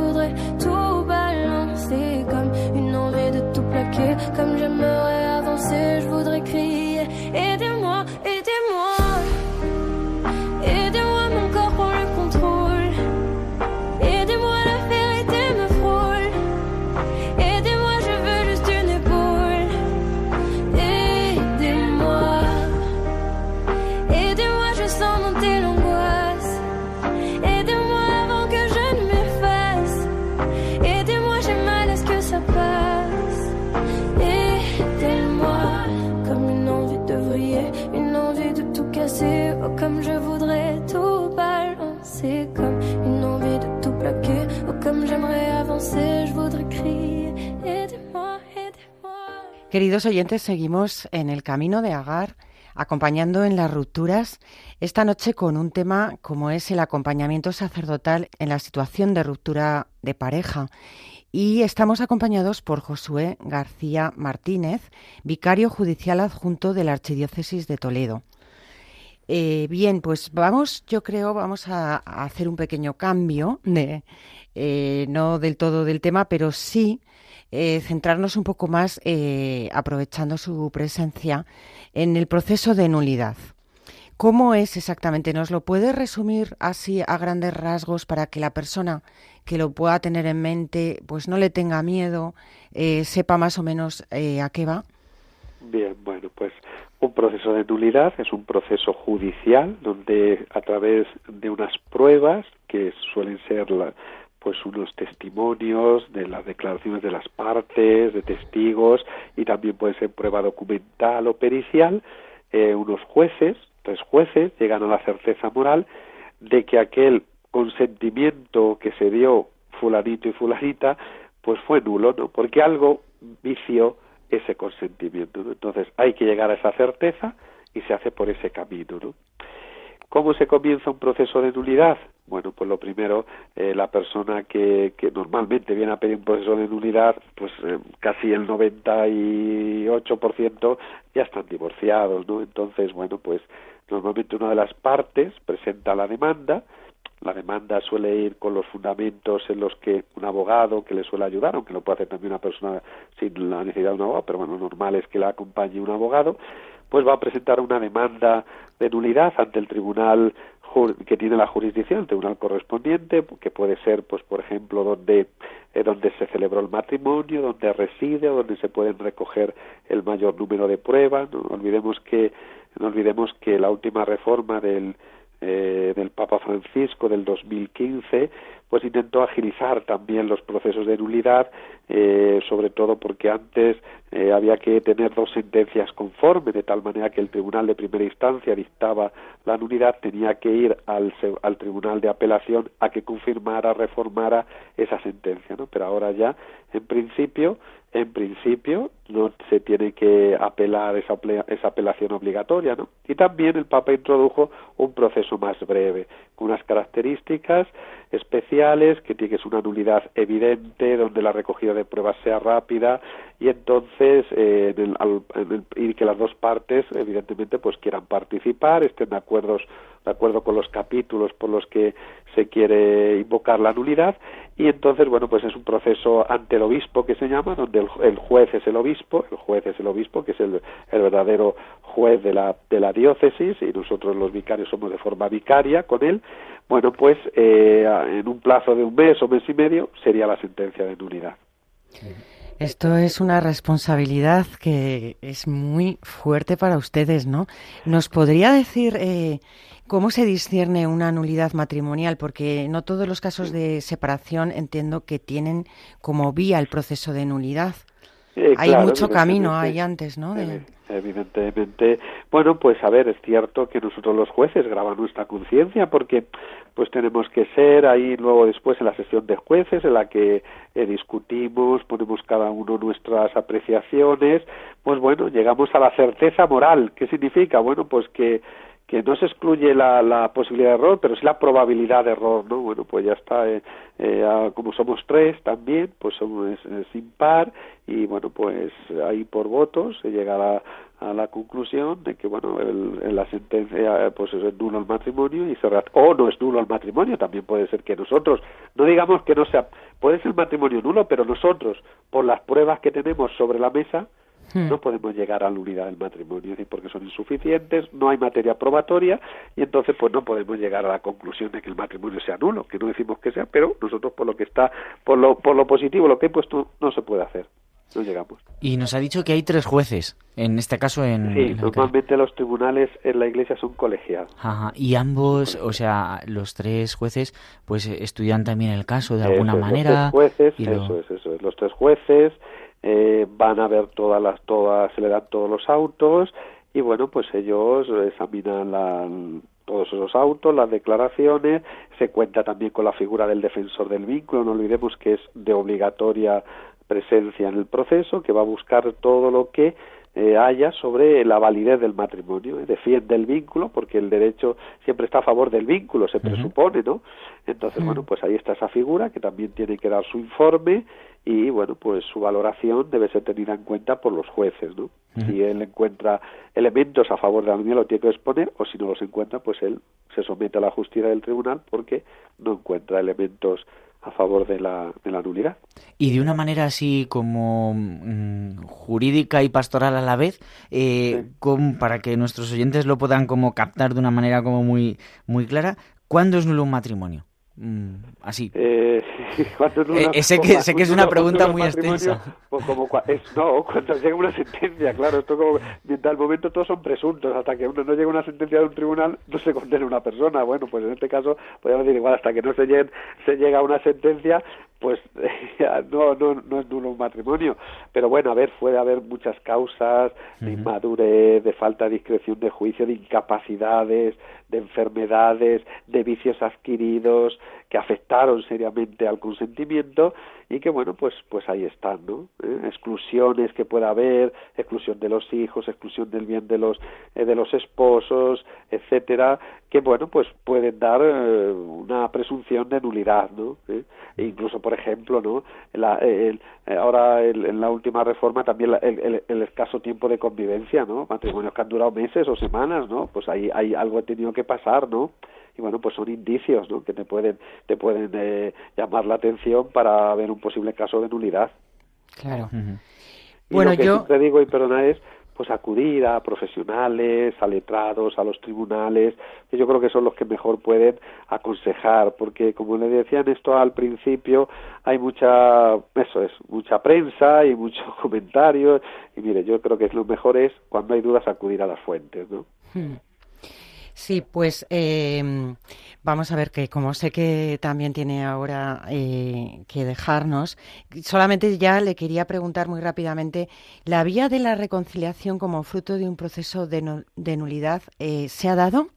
Queridos oyentes, seguimos en el camino de Agar, acompañando en las rupturas, esta noche con un tema como es el acompañamiento sacerdotal en la situación de ruptura de pareja. Y estamos acompañados por Josué García Martínez, vicario judicial adjunto de la Archidiócesis de Toledo. Eh, bien, pues vamos, yo creo, vamos a, hacer un pequeño cambio, de, eh, no del todo del tema, pero sí eh, centrarnos un poco más, eh, aprovechando su presencia, en el proceso de nulidad. ¿Cómo es exactamente? ¿Nos lo puede resumir así a grandes rasgos para que la persona que lo pueda tener en mente, pues no le tenga miedo, eh, sepa más o menos eh, a qué va? Bien, bueno, pues un proceso de nulidad es un proceso judicial donde a través de unas pruebas que suelen ser la, pues unos testimonios de las declaraciones de las partes, de testigos y también puede ser prueba documental o pericial, eh, unos jueces, tres jueces llegan a la certeza moral de que aquel consentimiento que se dio fulanito y fulanita pues fue nulo, ¿no? Porque algo vició ese consentimiento, ¿no? Entonces hay que llegar a esa certeza y se hace por ese camino, ¿no? ¿Cómo se comienza un proceso de nulidad? Bueno, pues lo primero, eh, la persona que, que normalmente viene a pedir un proceso de nulidad, pues eh, casi el 98% ya están divorciados, ¿no? Entonces, bueno, pues normalmente una de las partes presenta la demanda, la demanda suele ir con los fundamentos en los que un abogado que le suele ayudar, aunque lo puede hacer también una persona sin la necesidad de un abogado, pero bueno, normal es que la acompañe un abogado, pues va a presentar una demanda de nulidad ante el tribunal que tiene la jurisdicción, el tribunal correspondiente, que puede ser, pues, por ejemplo, donde eh, donde se celebró el matrimonio, donde reside, o donde se pueden recoger el mayor número de pruebas. No olvidemos que no olvidemos que la última reforma del eh, del Papa Francisco del 2015, pues intentó agilizar también los procesos de nulidad, eh, sobre todo porque antes eh, había que tener dos sentencias conformes, de tal manera que el tribunal de primera instancia dictaba la nulidad, tenía que ir al, al tribunal de apelación a que confirmara, reformara esa sentencia, ¿no? Pero ahora ya, en principio, en principio no se tiene que apelar esa, esa apelación obligatoria, ¿no? Y también el Papa introdujo un proceso más breve, con unas características especiales, que tiene que ser una nulidad evidente, donde la recogida de pruebas sea rápida y entonces eh, en el, al, en el, que las dos partes evidentemente pues quieran participar, estén de acuerdo de acuerdo con los capítulos por los que se quiere invocar la nulidad. Y entonces bueno pues es un proceso ante el obispo que se llama donde el, el juez es el obispo el juez es el obispo que es el, el verdadero juez de la de la diócesis y nosotros los vicarios somos de forma vicaria con él. Bueno pues eh, en un plazo de un mes o mes y medio sería la sentencia de nulidad esto es una responsabilidad que es muy fuerte para ustedes, ¿no? ¿Nos podría decir eh, cómo se discierne una nulidad matrimonial? Porque no todos los casos de separación entiendo que tienen como vía el proceso de nulidad. Eh, hay claro, mucho camino ahí antes, ¿no? De... Evidentemente, bueno, pues a ver, es cierto que nosotros los jueces graban nuestra conciencia porque pues tenemos que ser ahí luego después en la sesión de jueces en la que eh, discutimos, ponemos cada uno nuestras apreciaciones, pues bueno, llegamos a la certeza moral. ¿Qué significa? Bueno, pues que que no se excluye la, la posibilidad de error, pero sí la probabilidad de error, ¿no? Bueno, pues ya está, eh, eh, como somos tres también, pues somos es, impar y bueno, pues ahí por votos se llega a la, conclusión de que bueno, el, la sentencia pues es nulo el matrimonio y se o no es nulo el matrimonio, también puede ser que nosotros, no digamos que no sea, puede ser matrimonio nulo, pero nosotros por las pruebas que tenemos sobre la mesa Hmm. No podemos llegar a la unidad del matrimonio, porque son insuficientes, no hay materia probatoria y entonces pues no podemos llegar a la conclusión de que el matrimonio sea nulo, que no decimos que sea, pero nosotros por lo que está, por lo, por lo positivo, lo que he puesto, no se puede hacer. No llegamos. Y nos ha dicho que hay tres jueces, en este caso en... Sí, normalmente los tribunales en la iglesia son colegiados. Ajá. Y ambos, o sea, los tres jueces, pues estudian también el caso de alguna manera. Los tres jueces, eso es, eso es. Los tres jueces eh, van a ver todas las todas se le dan todos los autos y bueno pues ellos examinan la, todos esos autos, las declaraciones, se cuenta también con la figura del defensor del vínculo, no olvidemos que es de obligatoria presencia en el proceso, que va a buscar todo lo que eh, haya sobre la validez del matrimonio. ¿eh? Defiende el vínculo porque el derecho siempre está a favor del vínculo, se presupone, ¿no? Entonces, bueno, pues ahí está esa figura que también tiene que dar su informe y bueno pues su valoración debe ser tenida en cuenta por los jueces no si él encuentra elementos a favor de la unión lo tiene que exponer o si no los encuentra pues él se somete a la justicia del tribunal porque no encuentra elementos a favor de la, de la nulidad. Y de una manera así como mm, jurídica y pastoral a la vez, eh, para que nuestros oyentes lo puedan como captar de una manera como muy, muy clara, ¿cuándo es nulo un matrimonio? Mm, así. Eh, eh sé, que, sé que es una pregunta muy extensa. Pues como, es, no, cuando llega una sentencia, claro, esto como, mientras al momento todos son presuntos, hasta que uno no llega una sentencia de un tribunal no se condena una persona. Bueno, pues en este caso podemos decir igual, hasta que no se, llegue, se llega a una sentencia, pues no, no, no es nulo un matrimonio. Pero bueno, a ver, puede haber muchas causas de inmadurez, de falta de discreción de juicio, de incapacidades, de enfermedades, de vicios adquiridos que afectaron seriamente al consentimiento y que bueno pues pues ahí están no ¿Eh? exclusiones que pueda haber exclusión de los hijos exclusión del bien de los eh, de los esposos etcétera que bueno pues pueden dar eh, una presunción de nulidad no e incluso por ejemplo no la, ahora en la última reforma también el, el, escaso tiempo de convivencia no matrimonios que han durado meses o semanas no pues ahí hay algo ha tenido que pasar no y bueno pues son indicios ¿no? que te pueden te pueden eh, llamar la atención para ver un posible caso de nulidad claro bueno lo que yo siempre digo y perdona es pues acudir a profesionales, a letrados, a los tribunales, que yo creo que son los que mejor pueden aconsejar, porque como le decían esto al principio, hay mucha, eso es, mucha prensa y muchos comentarios, y mire, yo creo que lo mejor es, cuando hay dudas, acudir a las fuentes, ¿no? Hmm. Sí, pues em, vamos a ver que como sé que también tiene ahora eh, que dejarnos, solamente ya le quería preguntar muy rápidamente, ¿la vía de la reconciliación como fruto de un proceso de, de nulidad eh, se ha dado?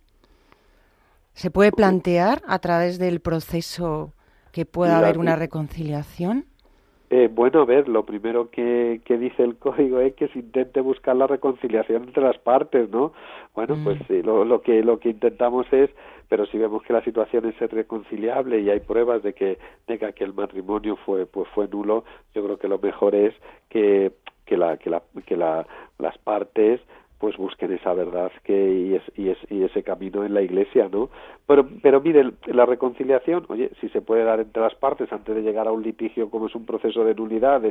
¿Se puede plantear a través del proceso que pueda haber una reconciliación? Eh, bueno, a ver, lo primero que, que, dice el código es que se intente buscar la reconciliación entre las partes, ¿no? Bueno, pues mm. sí, lo, lo, que lo que intentamos es, pero si vemos que la situación es reconciliable y hay pruebas de que de que el matrimonio fue pues fue nulo, yo creo que lo mejor es que que la que la que la, las partes pues busquen esa verdad que y, es, y, es, y, ese camino en la iglesia no pero pero mire la reconciliación oye si se puede dar entre las partes antes de llegar a un litigio como es un proceso de nulidad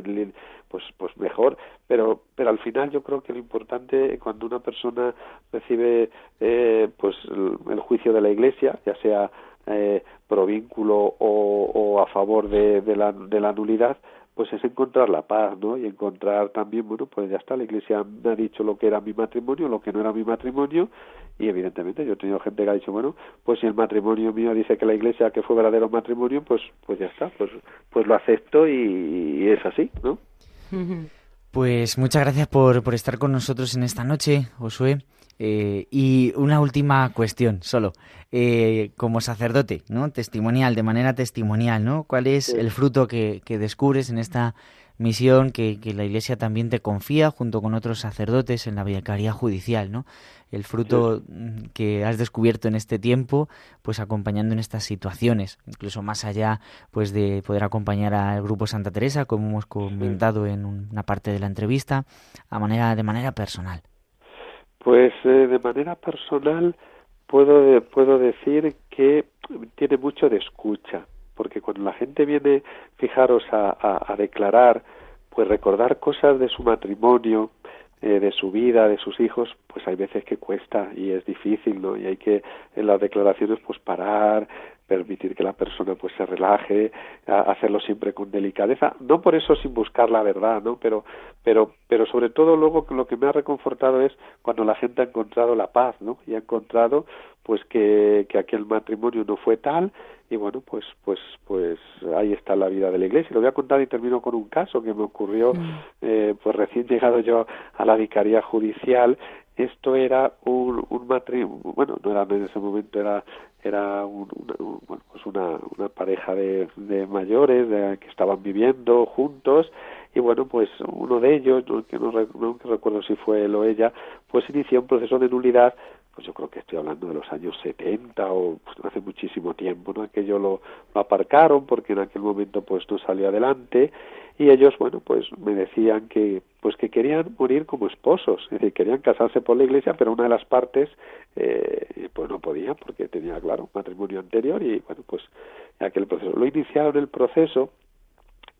pues pues mejor pero pero al final yo creo que lo importante cuando una persona recibe eh, pues el, juicio de la iglesia ya sea eh, pro vínculo o, o a favor de la de la nulidad pues es encontrar la paz, ¿no? Y encontrar también, bueno, pues ya está, la Iglesia me ha dicho lo que era mi matrimonio, lo que no era mi matrimonio, y evidentemente yo he tenido gente que ha dicho, bueno, pues si el matrimonio mío dice que la Iglesia que fue verdadero matrimonio, pues pues ya está, pues pues lo acepto y, es así, ¿no? Pues muchas gracias por, por estar con nosotros en esta noche, Josué. Eh, y una última cuestión, solo. Eh, como sacerdote, ¿no? Testimonial, de manera testimonial, ¿no? ¿Cuál es el fruto que, descubres en esta misión que, la Iglesia también te confía junto con otros sacerdotes en la vicaría judicial, ¿no? El fruto mm, que has descubierto en este tiempo, pues acompañando en estas situaciones, incluso más allá, pues de poder acompañar al grupo Santa Teresa, como hemos comentado en una parte de la entrevista, a manera de manera personal. Pues eh, de manera personal puedo puedo decir que tiene mucho de escucha porque cuando la gente viene, fijaros, a, a, declarar, pues recordar cosas de su matrimonio, eh, de su vida, de sus hijos, pues hay veces que cuesta y es difícil, ¿no? Y hay que en las declaraciones pues parar, permitir que la persona pues se relaje, hacerlo siempre con delicadeza, no por eso sin buscar la verdad, ¿no? Pero pero pero sobre todo luego lo que me ha reconfortado es cuando la gente ha encontrado la paz, ¿no? Y ha encontrado pues que, que aquel matrimonio no fue tal y bueno pues pues pues ahí está la vida de la iglesia. Lo voy a contar y termino con un caso que me ocurrió mm. eh, pues recién llegado yo a la vicaría judicial. Esto era un, un matrimonio bueno no era en ese momento era era un, bueno, pues una, una pareja de, de mayores de, que estaban viviendo juntos. Y bueno pues uno de ellos no, que no, no recuerdo si fue él o ella pues inició un proceso de nulidad pues yo creo que estoy hablando de los años 70 o pues, hace muchísimo tiempo, ¿no? Aquello lo, lo aparcaron porque en aquel momento pues no salió adelante y ellos, bueno, pues me decían que pues que querían morir como esposos, es decir, querían casarse por la iglesia, pero una de las partes eh, pues no podía porque tenía, claro, un matrimonio anterior y bueno, pues aquel proceso. Lo iniciaron el proceso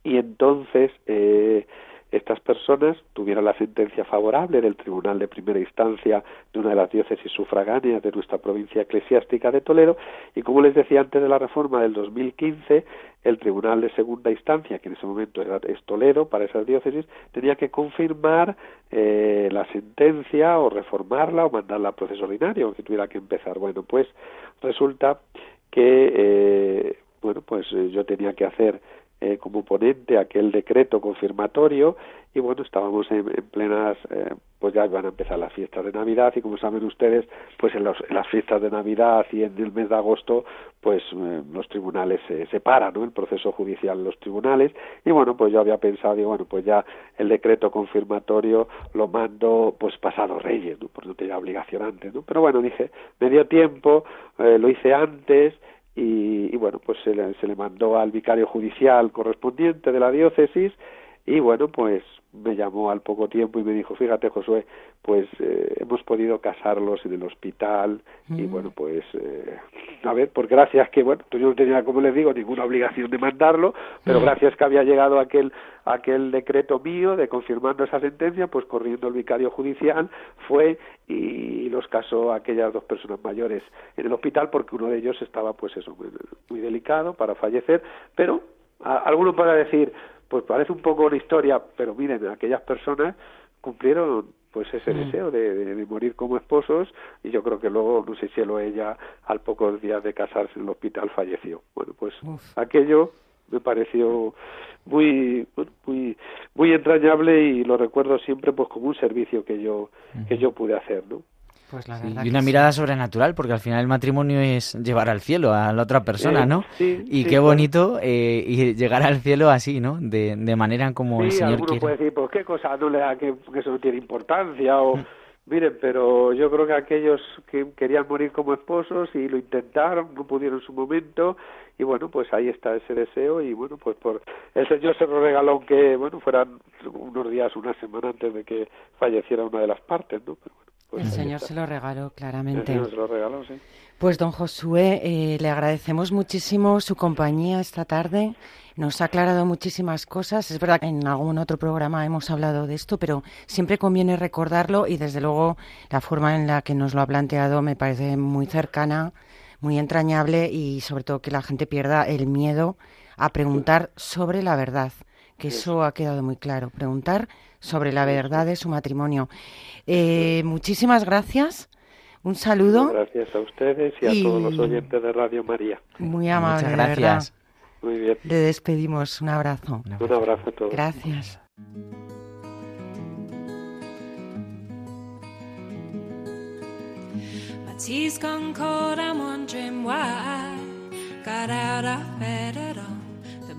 y entonces eh, estas personas tuvieran la sentencia favorable del Tribunal de Primera Instancia de una de las diócesis sufragáneas de nuestra provincia eclesiástica de Toledo y como les decía antes de la reforma del 2015 el Tribunal de Segunda Instancia que en ese momento era, es Toledo para esas diócesis tenía que confirmar eh, la sentencia o reformarla o mandarla a proceso ordinario que tuviera que empezar. Bueno pues resulta que eh, bueno pues eh, yo tenía que hacer eh, como ponente aquel decreto confirmatorio y bueno estábamos en, plenas eh, pues ya iban a empezar las fiestas de Navidad y como saben ustedes pues en, las fiestas de Navidad y en el mes de agosto pues eh, los tribunales se separan ¿no? el proceso judicial en los tribunales y bueno pues yo había pensado y bueno pues ya el decreto confirmatorio lo mando pues pasado Reyes ¿no? porque no tenía obligación antes ¿no? pero bueno dije me dio tiempo lo hice antes y, bueno, pues se le, se le mandó al vicario judicial correspondiente de la diócesis y bueno, pues me llamó al poco tiempo y me dijo, fíjate Josué, pues eh, hemos podido casarlos en el hospital y mm. bueno, pues eh, a ver, por gracias que, bueno, yo no tenía, como les digo, ninguna obligación de mandarlo, pero mm. gracias que había llegado aquel, aquel decreto mío de confirmando esa sentencia, pues corriendo el vicario judicial fue y los casó a aquellas dos personas mayores en el hospital porque uno de ellos estaba pues eso, muy, muy delicado para fallecer, pero alguno podrá decir, pues parece un poco una historia, pero miren, aquellas personas cumplieron pues ese mm. deseo de, morir como esposos y yo creo que luego, no sé si lo ella, al pocos días de casarse en el hospital falleció. Bueno, pues aquello me pareció muy muy muy entrañable y lo recuerdo siempre pues como un servicio que yo que yo pude hacer, ¿no? Pues y una mirada sobrenatural, porque al final el matrimonio es llevar al cielo a la otra persona, ¿no? y qué bonito eh, y llegar al cielo así, ¿no? De, de manera como el Señor quiere. puede decir, pues qué cosa, no le da que, eso no tiene importancia o... Mm. Miren, pero yo creo que aquellos que querían morir como esposos y lo intentaron, no pudieron en su momento, y bueno, pues ahí está ese deseo, y bueno, pues por el Señor se lo regaló aunque, bueno, fueran unos días, una semana antes de que falleciera una de las partes, ¿no? Pero bueno. Pues el Señor se lo regaló, claramente. El Señor se lo regaló, sí. Pues don Josué, eh, le agradecemos muchísimo su compañía esta tarde. Nos ha aclarado muchísimas cosas. Es verdad que en algún otro programa hemos hablado de esto, pero siempre conviene recordarlo y desde luego la forma en la que nos lo ha planteado me parece muy cercana, muy entrañable y sobre todo que la gente pierda el miedo a preguntar sobre la verdad, que eso ha quedado muy claro. Preguntar sobre la verdad de su matrimonio. Eh, muchísimas gracias. Un saludo. Gracias a ustedes y a todos los oyentes de Radio María. Muy amable, Muchas gracias. Muy bien. Le despedimos. Un abrazo. Un abrazo a todos. Gracias.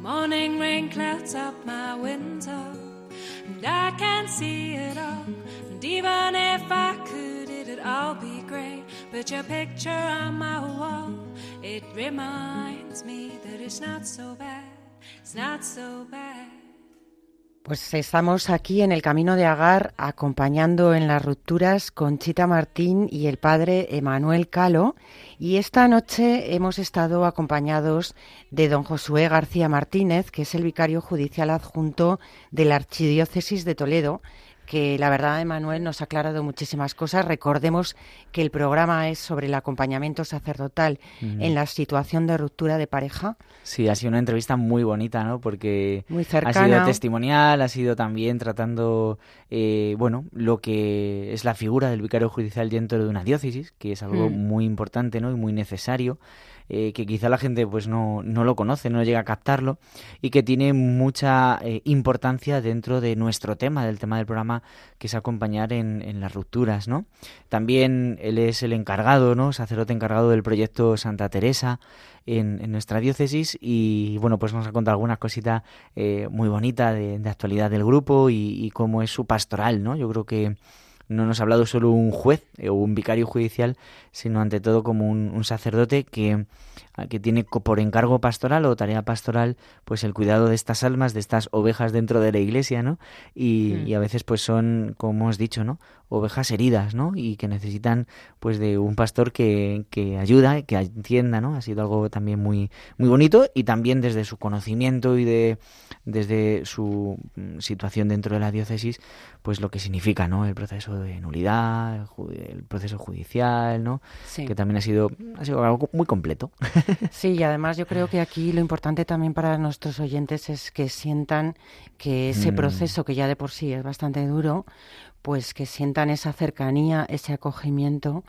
Morning rain clouds up my window, and I can't see it all. And even if I could, it'd all be great. But your picture on my wall, it reminds me that it's not so bad. It's not so bad. Pues estamos aquí en el camino de Agar acompañando en las rupturas con Chita Martín y el padre Emanuel Calo. Y esta noche hemos estado acompañados de don Josué García Martínez, que es el vicario judicial adjunto de la Archidiócesis de Toledo, que la verdad, Emanuel, nos ha aclarado muchísimas cosas. Recordemos que el programa es sobre el acompañamiento sacerdotal en la situación de ruptura de pareja. Sí, ha sido una entrevista muy bonita, ¿no? Porque muy ha sido testimonial, ha sido también tratando, eh, bueno, lo que es la figura del vicario judicial dentro de una diócesis, que es algo mm. muy importante, ¿no? Y muy necesario. Eh, que quizá la gente pues no, no, lo conoce, no llega a captarlo y que tiene mucha eh, importancia dentro de nuestro tema, del tema del programa, que es acompañar en, en, las rupturas, ¿no? También él es el encargado, ¿no? Sacerdote encargado del proyecto Santa Teresa en, en nuestra diócesis y bueno, pues nos ha contado algunas cositas eh, muy bonitas de, de, actualidad del grupo y, y cómo es su pastoral, ¿no? Yo creo que no nos ha hablado solo un juez eh, o un vicario judicial, sino ante todo como un, sacerdote que, que, tiene por encargo pastoral o tarea pastoral pues el cuidado de estas almas, de estas ovejas dentro de la iglesia, ¿no? Y, mm. y a veces pues son, como hemos dicho, ¿no? ovejas heridas, ¿no? Y que necesitan, pues, de un pastor que, que ayuda, que entienda, ¿no? Ha sido algo también muy, muy bonito y también desde su conocimiento y de, desde su mm, situación dentro de la diócesis, pues lo que significa, ¿no? El proceso de nulidad, el proceso judicial, ¿no? Que también ha sido, ha sido algo muy completo. Sí, y además yo creo que aquí lo importante también para nuestros oyentes es que sientan que ese mm. proceso, que ya de por sí es bastante duro, pues que sientan esa cercanía, ese acogimiento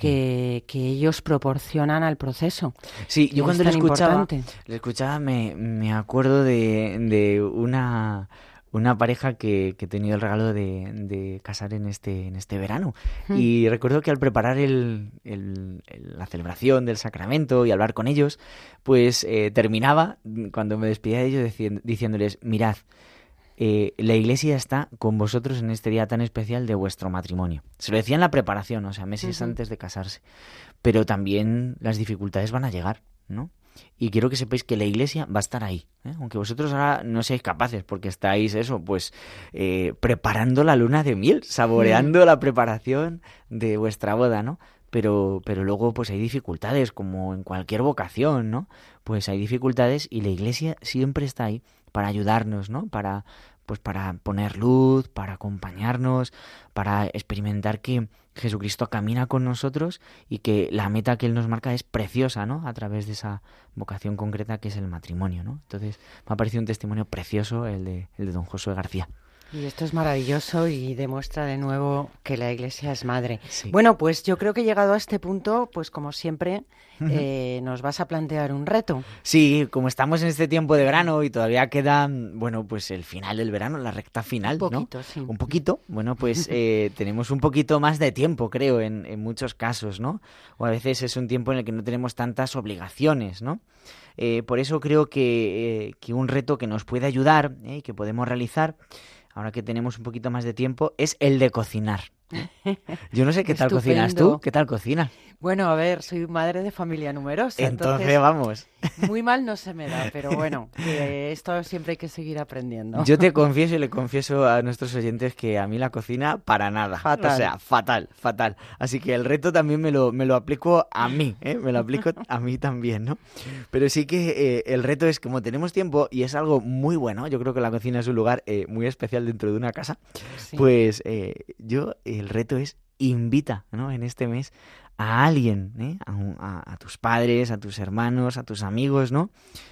que, que, ellos proporcionan al proceso. Sí, yo cuando lo escuchaba, lo escuchaba me, me acuerdo de, de una una pareja que, que, he tenido el regalo de, de, casar en este, en este verano. Y recuerdo que al preparar el, el, la celebración del sacramento y hablar con ellos, pues eh, terminaba, cuando me despedía de ellos, diciéndoles, mirad, eh, la iglesia está con vosotros en este día tan especial de vuestro matrimonio. Se lo decía en la preparación, o sea, meses antes de casarse. Pero también las dificultades van a llegar, ¿no? Y quiero que sepáis que la iglesia va a estar ahí. ¿eh? Aunque vosotros ahora no seáis capaces, porque estáis eso, pues eh, preparando la luna de miel, saboreando la preparación de vuestra boda, ¿no? Pero, pero luego pues hay dificultades, como en cualquier vocación, ¿no? Pues hay dificultades y la iglesia siempre está ahí para ayudarnos, ¿no? Para pues para poner luz, para acompañarnos, para experimentar que Jesucristo camina con nosotros y que la meta que él nos marca es preciosa, ¿no? A través de esa vocación concreta que es el matrimonio, ¿no? Entonces, me ha parecido un testimonio precioso el de, el de don Josué García. Y esto es maravilloso y demuestra de nuevo que la Iglesia es madre. Bueno, pues yo creo que llegado a este punto, pues como siempre, eh, nos vas a plantear un reto. Sí, como estamos en este tiempo de verano y todavía queda, bueno, pues el final del verano, la recta final, un poquito, Sí. Un poquito. Bueno, pues eh, tenemos un poquito más de tiempo, creo, en, en, muchos casos, ¿no? O a veces es un tiempo en el que no tenemos tantas obligaciones, ¿no? Eh, por eso creo que, que, un reto que nos puede ayudar y que podemos realizar ahora que tenemos un poquito más de tiempo, es el de cocinar. Yo no sé qué tal cocinas tú, qué tal cocinas. Bueno, a ver, soy madre de familia numerosa. Entonces, vamos. Muy mal no se me da, pero bueno, esto siempre hay que seguir aprendiendo. Yo te confieso y le confieso a nuestros oyentes que a mí la cocina para nada. Fatal. O sea, fatal, fatal. Así que el reto también me lo, me lo aplico a mí, ¿eh? me lo aplico a mí también, ¿no? Pero sí que eh, el reto es como tenemos tiempo y es algo muy bueno, yo creo que la cocina es un lugar eh, muy especial dentro de una casa, pues eh, yo el reto es invita, ¿no? En este mes a alguien, ¿eh? a, tus padres, a tus hermanos, a tus amigos, ¿no?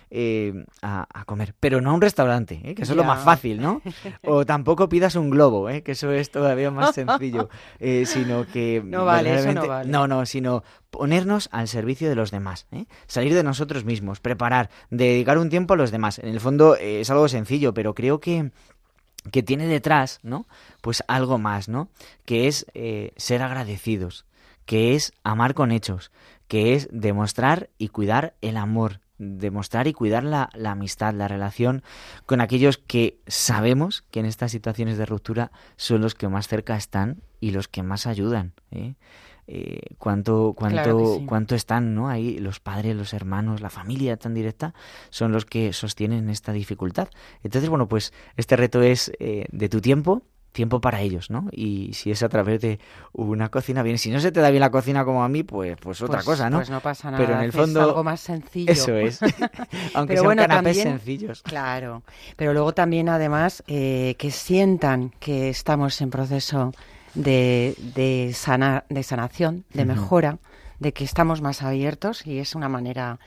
Eh, a, comer, pero no a un restaurante, ¿eh? que eso es lo más fácil, ¿no? O tampoco pidas un globo, ¿eh? que eso es todavía más sencillo, eh, sino que... No vale, eso no vale. No, no, sino ponernos al servicio de los demás, ¿eh? salir de nosotros mismos, preparar, dedicar un tiempo a los demás. En el fondo es algo sencillo, pero creo que que tiene detrás, ¿no? Pues algo más, ¿no? Que es eh, ser agradecidos, que es amar con hechos, que es demostrar y cuidar el amor demostrar y cuidar la, amistad, la relación con aquellos que sabemos que en estas situaciones de ruptura son los que más cerca están y los que más ayudan. ¿eh? Eh, cuánto, cuánto, cuánto están ¿no? ahí los padres, los hermanos, la familia tan directa, son los que sostienen esta dificultad. Entonces, bueno, pues este reto es eh, de tu tiempo, tiempo para ellos, ¿no? Y si es a través de una cocina bien, si no se te da bien la cocina como a mí, pues pues otra Pues- cosa, ¿no? pues no pasa nada, Pero en el fondo algo más sencillo. Eso es. Aunque Pero sean bueno, canapés también- sencillos. Claro, pero luego también además eh, que sientan que estamos en proceso de, de, sana- de sanación, de mejora, de que estamos más abiertos y es una manera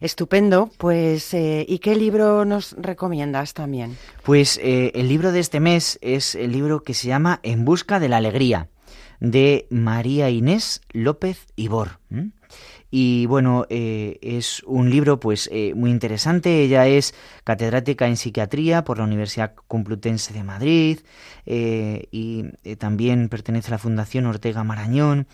estupendo. Pues, eh, ¿y qué libro nos recomiendas también? Pues eh, el libro de este mes es el libro que se llama En busca de la alegría de María Inés López Ibor. Y bueno, eh, es un libro pues eh, muy interesante. Ella es catedrática en psiquiatría por la Universidad Complutense de Madrid eh, y eh, también pertenece a la Fundación Ortega Marañón.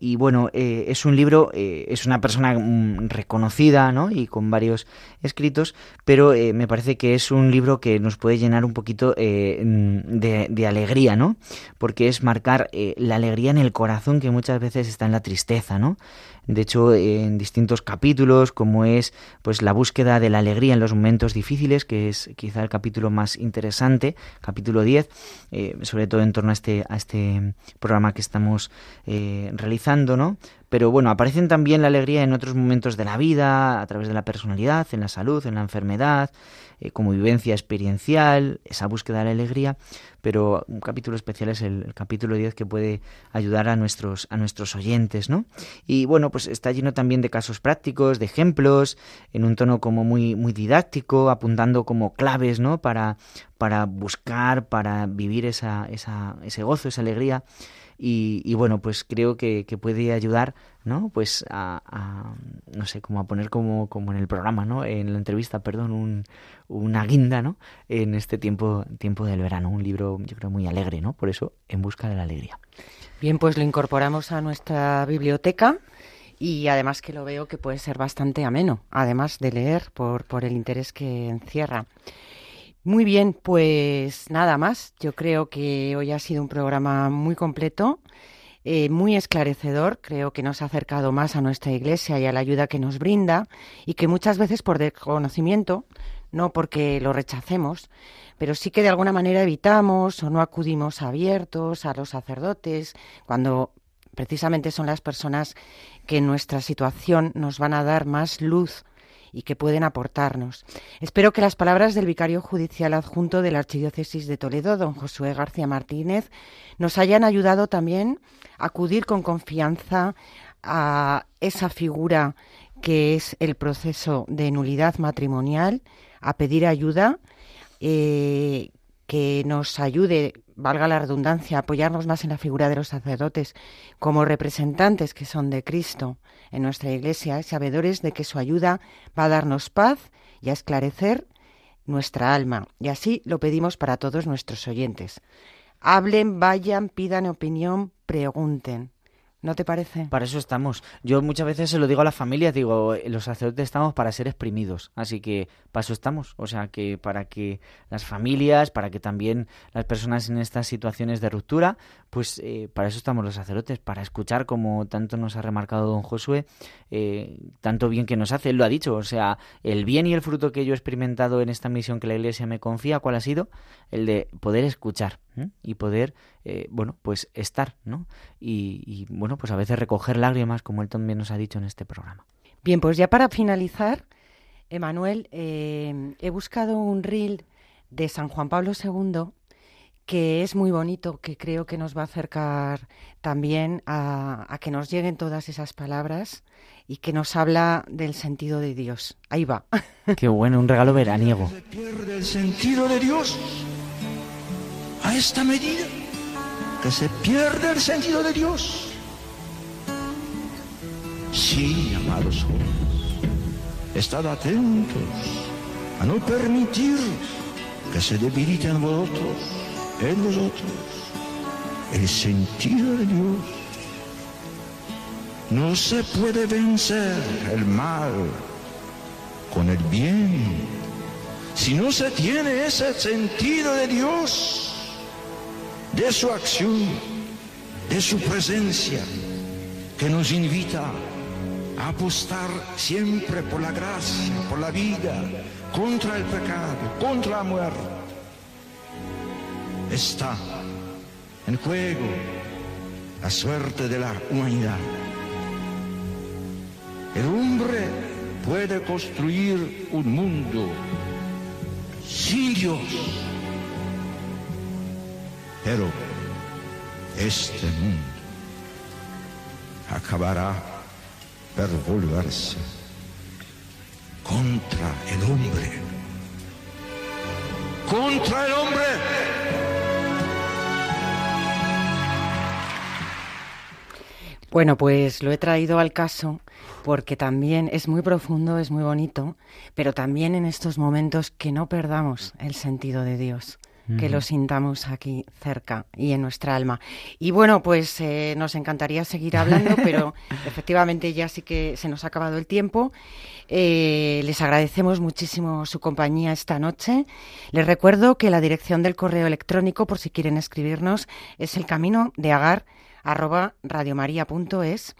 Y bueno, es un libro, es una persona mm, reconocida, ¿no? Y con varios escritos, pero me parece que es un libro que nos puede llenar un poquito mm, de, de alegría, ¿no? Porque es marcar la alegría en el corazón que muchas veces está en la tristeza, ¿no? De hecho, en distintos capítulos, como es pues la búsqueda de la alegría en los momentos difíciles, que es quizá el capítulo más interesante, capítulo 10, eh, sobre todo en torno a este, a este programa que estamos eh, realizando, ¿no? Pero bueno, aparecen también la alegría en otros momentos de la vida, a través de la personalidad, en la salud, en la enfermedad, eh, como vivencia experiencial, esa búsqueda de la alegría, pero un capítulo especial es el, el capítulo 10 que puede ayudar a nuestros, a nuestros oyentes, ¿no? Y bueno, pues está lleno también de casos prácticos, de ejemplos, en un tono como muy, muy didáctico, apuntando como claves, ¿no? Para, para buscar, para vivir esa, esa, ese gozo, esa alegría. Y, y bueno, pues creo que, puede ayudar, ¿no? Pues a, a, no sé, como a poner como, como en el programa, ¿no? En la entrevista, perdón, un, una guinda, ¿no? En este tiempo, tiempo del verano. Un libro, yo creo, muy alegre, ¿no? Por eso, En busca de la alegría. Bien, pues lo incorporamos a nuestra biblioteca y además que lo veo que puede ser bastante ameno, además de leer por, por el interés que encierra. Muy bien, pues nada más. Yo creo que hoy ha sido un programa muy completo, eh, muy esclarecedor. Creo que nos ha acercado más a nuestra iglesia y a la ayuda que nos brinda y que muchas veces por desconocimiento, no porque lo rechacemos, pero sí que de alguna manera evitamos o no acudimos abiertos a los sacerdotes cuando precisamente son las personas que en nuestra situación nos van a dar más luz y que pueden aportarnos. Espero que las palabras del vicario judicial adjunto de la Archidiócesis de Toledo, don Josué García Martínez, nos hayan ayudado también a acudir con confianza a esa figura que es el proceso de nulidad matrimonial, a pedir ayuda, eh, que nos ayude, valga la redundancia, apoyarnos más en la figura de los sacerdotes como representantes que son de Cristo en nuestra iglesia, sabedores de que su ayuda va a darnos paz y a esclarecer nuestra alma. Y así lo pedimos para todos nuestros oyentes. Hablen, vayan, pidan opinión, pregunten. ¿No te parece? Para eso estamos. Yo muchas veces se lo digo a las familias, digo, eh, los sacerdotes estamos para ser exprimidos, así que para eso estamos. O sea, que para que las familias, para que también las personas en estas situaciones de ruptura, pues eh, para eso estamos los sacerdotes, para escuchar, como tanto nos ha remarcado don Josué, eh, tanto bien que nos hace, él lo ha dicho, o sea, el bien y el fruto que yo he experimentado en esta misión que la Iglesia me confía, ¿cuál ha sido? El de poder escuchar ¿eh? y poder, eh, bueno, pues estar, ¿no? Y, y, bueno, pues a veces recoger lágrimas, como él también nos ha dicho en este programa. Bien, pues ya para finalizar, Emanuel, eh, he buscado un reel de San Juan Pablo II que es muy bonito, que creo que nos va a acercar también a, a, que nos lleguen todas esas palabras y que nos habla del sentido de Dios. Ahí va. Qué bueno, un regalo veraniego. Se pierde el sentido de Dios a esta medida que se pierde el sentido de Dios. Sí, amados jóvenes, estad atentos a no permitir que se debilite en vosotros, en vosotros, el sentido de Dios. No se puede vencer el mal con el bien. Si no se tiene ese sentido de Dios, de su acción, de su presencia, que nos invita a apostar siempre por la gracia, por la vida, contra el pecado, contra la muerte, está en juego la suerte de la humanidad. El hombre puede construir un mundo sin Dios, pero este mundo acabará por volverse contra el hombre, contra el hombre. Bueno, pues lo he traído al caso porque también es muy profundo, es muy bonito, pero también en estos momentos que no perdamos el sentido de Dios que lo sintamos aquí cerca y en nuestra alma. Y bueno, pues eh, nos encantaría seguir hablando, pero efectivamente ya sí que se nos ha acabado el tiempo. Eh, les agradecemos muchísimo su compañía esta noche. Les recuerdo que la dirección del correo electrónico, por si quieren escribirnos, es el camino de agar arroba radiomaria.es.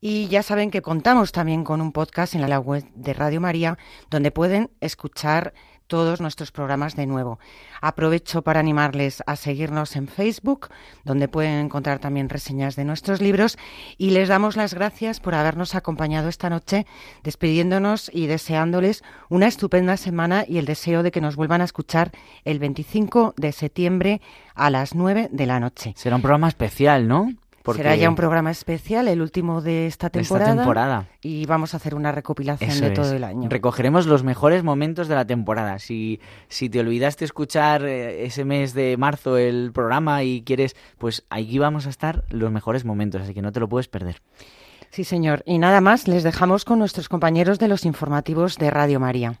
Y ya saben que contamos también con un podcast en la web de Radio María, donde pueden escuchar todos nuestros programas de nuevo. Aprovecho para animarles a seguirnos en Facebook, donde pueden encontrar también reseñas de nuestros libros, y les damos las gracias por habernos acompañado esta noche, despidiéndonos y deseándoles una estupenda semana y el deseo de que nos vuelvan a escuchar el 25 de septiembre a las 9 de la noche. Será un programa especial, ¿no? Será ya un programa especial, el último de esta temporada, esta temporada. Y vamos a hacer una recopilación de todo el año. Recogeremos los mejores momentos de la temporada. Si, si te olvidaste escuchar eh, ese mes de marzo el programa y quieres, pues aquí vamos a estar los mejores momentos, así que no te lo puedes perder. Sí, señor. Y nada más, les dejamos con nuestros compañeros de los informativos de Radio María.